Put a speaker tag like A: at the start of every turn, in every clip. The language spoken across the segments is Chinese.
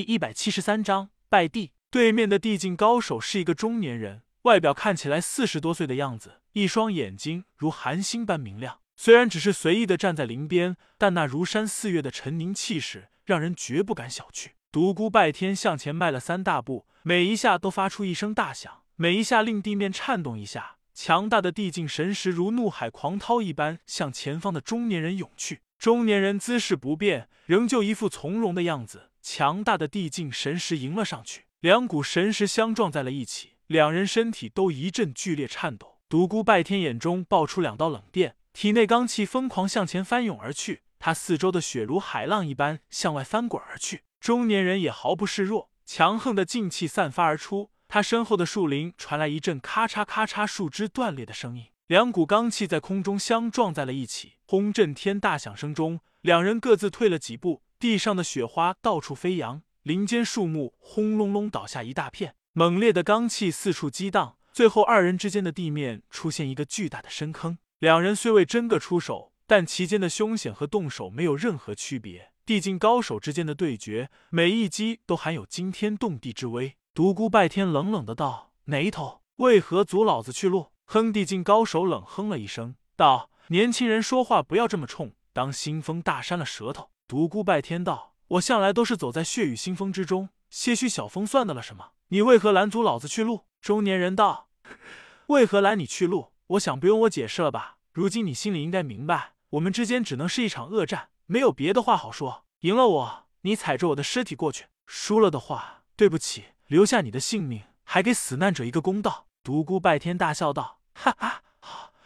A: 第一百七十三章拜地。对面的地境高手是一个中年人，外表看起来四十多岁的样子，一双眼睛如寒星般明亮。虽然只是随意的站在林边，但那如山似月的沉凝气势，让人绝不敢小觑。独孤拜天向前迈了三大步，每一下都发出一声大响，每一下令地面颤动一下。强大的地境神识如怒海狂涛一般向前方的中年人涌去。中年人姿势不变，仍旧一副从容的样子。强大的地境神识迎了上去，两股神识相撞在了一起，两人身体都一阵剧烈颤抖。独孤拜天眼中爆出两道冷电，体内罡气疯狂向前翻涌而去，他四周的血如海浪一般向外翻滚而去。中年人也毫不示弱，强横的劲气散发而出，他身后的树林传来一阵咔嚓咔嚓树枝断裂的声音，两股罡气在空中相撞在了一起，轰震天大响声中，两人各自退了几步。地上的雪花到处飞扬，林间树木轰隆隆倒下一大片，猛烈的罡气四处激荡，最后二人之间的地面出现一个巨大的深坑。两人虽未真个出手，但其间的凶险和动手没有任何区别。地境高手之间的对决，每一击都含有惊天动地之威。独孤拜天冷冷的道：“哪一头？为何阻老子去路？”哼！地境高手冷哼了一声，道：“年轻人说话不要这么冲，当新风大扇了舌头。”独孤拜天道：“我向来都是走在血雨腥风之中，些许小风算得了什么？你为何拦阻老子去路？”中年人道：“ 为何拦你去路？我想不用我解释了吧？如今你心里应该明白，我们之间只能是一场恶战，没有别的话好说。赢了我，你踩着我的尸体过去；输了的话，对不起，留下你的性命，还给死难者一个公道。”独孤拜天大笑道：“哈哈，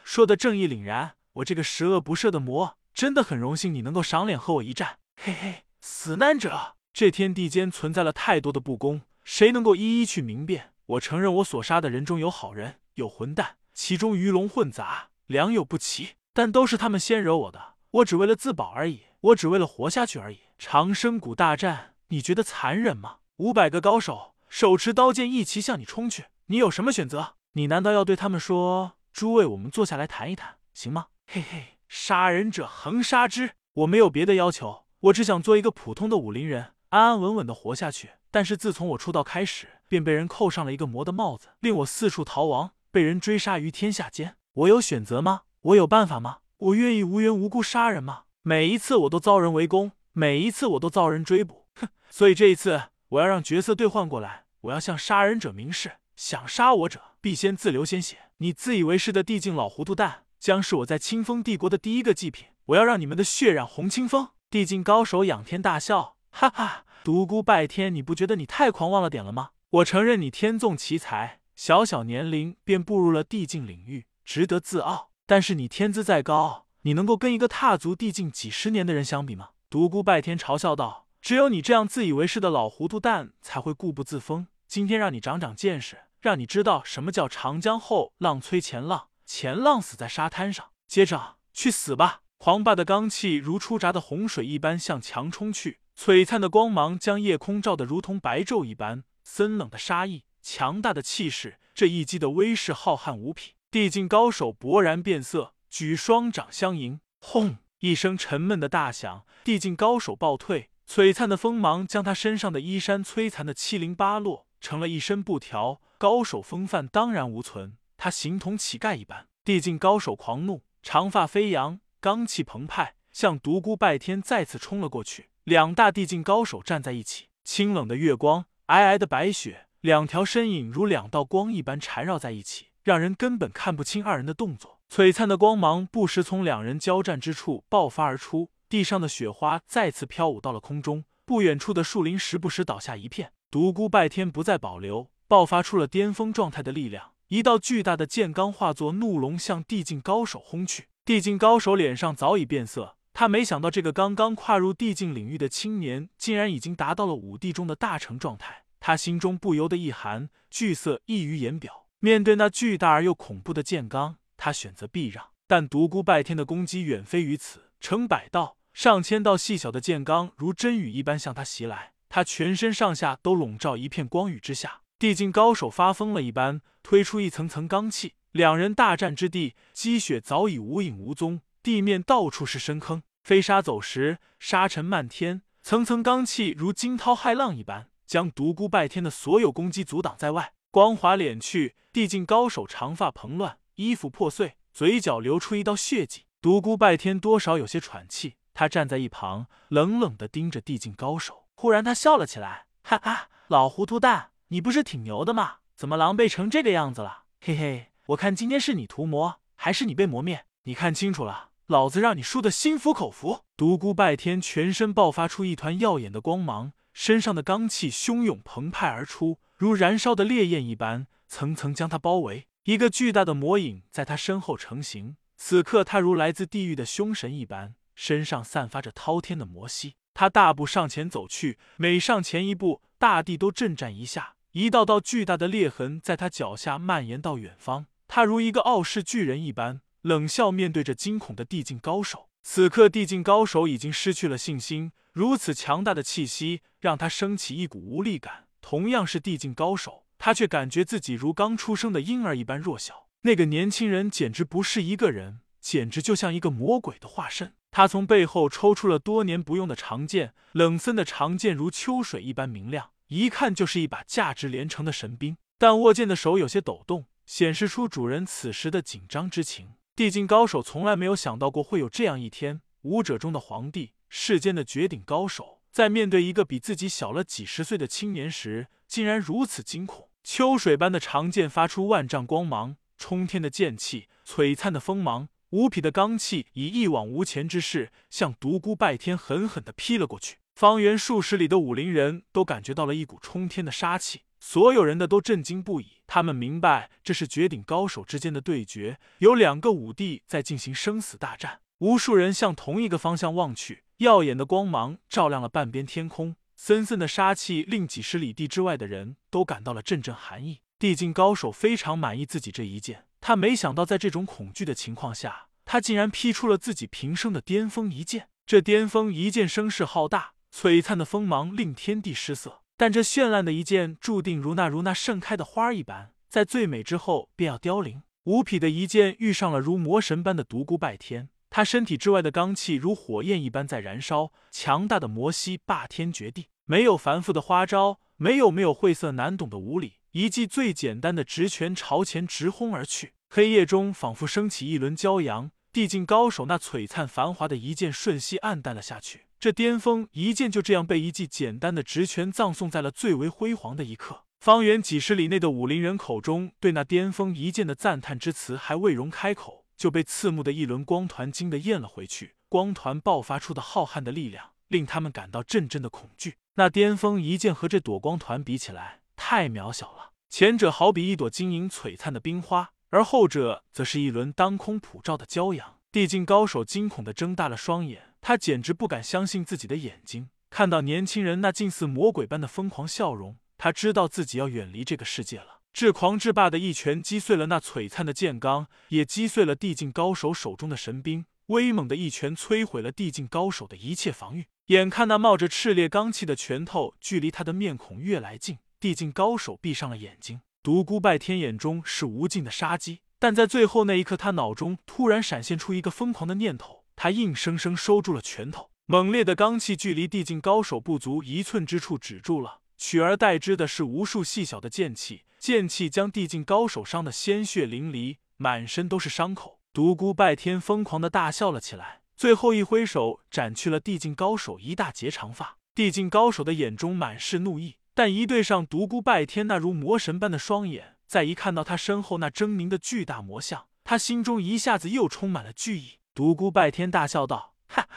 A: 说的正义凛然。我这个十恶不赦的魔。”真的很荣幸你能够赏脸和我一战，嘿嘿，死难者，这天地间存在了太多的不公，谁能够一一去明辨？我承认我所杀的人中有好人，有混蛋，其中鱼龙混杂，良莠不齐，但都是他们先惹我的，我只为了自保而已，我只为了活下去而已。长生谷大战，你觉得残忍吗？五百个高手手持刀剑一齐向你冲去，你有什么选择？你难道要对他们说：“诸位，我们坐下来谈一谈，行吗？”嘿嘿。杀人者横杀之，我没有别的要求，我只想做一个普通的武林人，安安稳稳的活下去。但是自从我出道开始，便被人扣上了一个魔的帽子，令我四处逃亡，被人追杀于天下间。我有选择吗？我有办法吗？我愿意无缘无故杀人吗？每一次我都遭人围攻，每一次我都遭人追捕。哼！所以这一次我要让角色兑换过来，我要向杀人者明示：想杀我者，必先自流鲜血。你自以为是的地境老糊涂蛋！将是我在清风帝国的第一个祭品，我要让你们的血染红清风。地境高手仰天大笑，哈哈！独孤拜天，你不觉得你太狂妄了点了吗？我承认你天纵奇才，小小年龄便步入了地境领域，值得自傲。但是你天资再高，你能够跟一个踏足地境几十年的人相比吗？独孤拜天嘲笑道：“只有你这样自以为是的老糊涂蛋才会固步自封。今天让你长长见识，让你知道什么叫长江后浪催前浪。”前浪死在沙滩上，接着去死吧！狂霸的罡气如出闸的洪水一般向墙冲去，璀璨的光芒将夜空照得如同白昼一般。森冷的杀意，强大的气势，这一击的威势浩瀚无匹。地境高手勃然变色，举双掌相迎。轰！一声沉闷的大响，地境高手暴退。璀璨的锋芒将他身上的衣衫摧残的七零八落，成了一身布条。高手风范当然无存。他形同乞丐一般，地境高手狂怒，长发飞扬，罡气澎湃，向独孤拜天再次冲了过去。两大地境高手站在一起，清冷的月光，皑皑的白雪，两条身影如两道光一般缠绕在一起，让人根本看不清二人的动作。璀璨的光芒不时从两人交战之处爆发而出，地上的雪花再次飘舞到了空中，不远处的树林时不时倒下一片。独孤拜天不再保留，爆发出了巅峰状态的力量。一道巨大的剑罡化作怒龙，向地境高手轰去。地境高手脸上早已变色，他没想到这个刚刚跨入地境领域的青年，竟然已经达到了五帝中的大成状态。他心中不由得一寒，惧色溢于言表。面对那巨大而又恐怖的剑罡，他选择避让。但独孤拜天的攻击远非于此，成百道、上千道细小的剑罡如针雨一般向他袭来，他全身上下都笼罩一片光雨之下。地境高手发疯了一般，推出一层层罡气。两人大战之地，积雪早已无影无踪，地面到处是深坑，飞沙走石，沙尘漫天。层层罡气如惊涛骇浪一般，将独孤拜天的所有攻击阻挡在外。光华敛去，地境高手长发蓬乱，衣服破碎，嘴角流出一道血迹。独孤拜天多少有些喘气，他站在一旁，冷冷的盯着地境高手。忽然，他笑了起来：“哈哈，老糊涂蛋，你不是挺牛的吗？怎么狼狈成这个样子了？嘿嘿，我看今天是你屠魔，还是你被磨灭？你看清楚了，老子让你输的心服口服！”独孤拜天全身爆发出一团耀眼的光芒，身上的罡气汹涌澎湃而出，如燃烧的烈焰一般，层层将他包围。一个巨大的魔影在他身后成型。此刻，他如来自地狱的凶神一般，身上散发着滔天的魔息。他大步上前走去，每上前一步，大地都震颤一下。一道道巨大的裂痕在他脚下蔓延到远方。他如一个傲视巨人一般，冷笑面对着惊恐的地境高手。此刻，地境高手已经失去了信心，如此强大的气息让他升起一股无力感。同样是地境高手，他却感觉自己如刚出生的婴儿一般弱小。那个年轻人简直不是一个人，简直就像一个魔鬼的化身。他从背后抽出了多年不用的长剑，冷森的长剑如秋水一般明亮，一看就是一把价值连城的神兵。但握剑的手有些抖动，显示出主人此时的紧张之情。地境高手从来没有想到过会有这样一天，武者中的皇帝，世间的绝顶高手，在面对一个比自己小了几十岁的青年时，竟然如此惊恐。秋水般的长剑发出万丈光芒。冲天的剑气，璀璨的锋芒，无匹的罡气，以一往无前之势向独孤拜天狠狠地劈了过去。方圆数十里的武林人都感觉到了一股冲天的杀气，所有人的都震惊不已。他们明白这是绝顶高手之间的对决，有两个武帝在进行生死大战。无数人向同一个方向望去，耀眼的光芒照亮了半边天空，森森的杀气令几十里地之外的人都感到了阵阵寒意。地境高手非常满意自己这一剑，他没想到在这种恐惧的情况下，他竟然劈出了自己平生的巅峰一剑。这巅峰一剑声势浩大，璀璨的锋芒令天地失色。但这绚烂的一剑，注定如那如那盛开的花一般，在最美之后便要凋零。无匹的一剑遇上了如魔神般的独孤拜天，他身体之外的罡气如火焰一般在燃烧，强大的魔息霸天绝地。没有繁复的花招，没有没有晦涩难懂的武理。一记最简单的直拳朝前直轰而去，黑夜中仿佛升起一轮骄阳。地境高手那璀璨繁华的一剑瞬息暗淡了下去，这巅峰一剑就这样被一记简单的直拳葬送在了最为辉煌的一刻。方圆几十里内的武林人口中，对那巅峰一剑的赞叹之词还未容开口，就被刺目的一轮光团惊得咽了回去。光团爆发出的浩瀚的力量，令他们感到阵阵的恐惧。那巅峰一剑和这朵光团比起来，太渺小了，前者好比一朵晶莹璀璨的冰花，而后者则是一轮当空普照的骄阳。地境高手惊恐的睁大了双眼，他简直不敢相信自己的眼睛，看到年轻人那近似魔鬼般的疯狂笑容，他知道自己要远离这个世界了。至狂至霸的一拳击碎了那璀璨的剑罡，也击碎了地境高手手中的神兵。威猛的一拳摧毁了地境高手的一切防御。眼看那冒着炽烈罡气的拳头距离他的面孔越来近。地境高手闭上了眼睛，独孤拜天眼中是无尽的杀机，但在最后那一刻，他脑中突然闪现出一个疯狂的念头，他硬生生收住了拳头。猛烈的罡气距离地境高手不足一寸之处止住了，取而代之的是无数细小的剑气，剑气将地境高手伤得鲜血淋漓，满身都是伤口。独孤拜天疯狂的大笑了起来，最后一挥手斩去了地境高手一大截长发。地境高手的眼中满是怒意。但一对上独孤拜天那如魔神般的双眼，再一看到他身后那狰狞的巨大魔像，他心中一下子又充满了惧意。独孤拜天大笑道：“哈，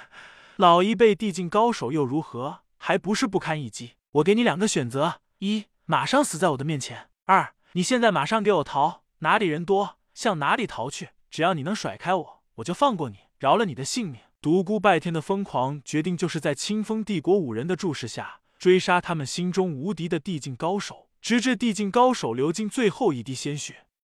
A: 老一辈地境高手又如何？还不是不堪一击？我给你两个选择：一，马上死在我的面前；二，你现在马上给我逃，哪里人多向哪里逃去。只要你能甩开我，我就放过你，饶了你的性命。”独孤拜天的疯狂决定，就是在清风帝国五人的注视下。追杀他们心中无敌的地境高手，直至地境高手流尽最后一滴鲜血。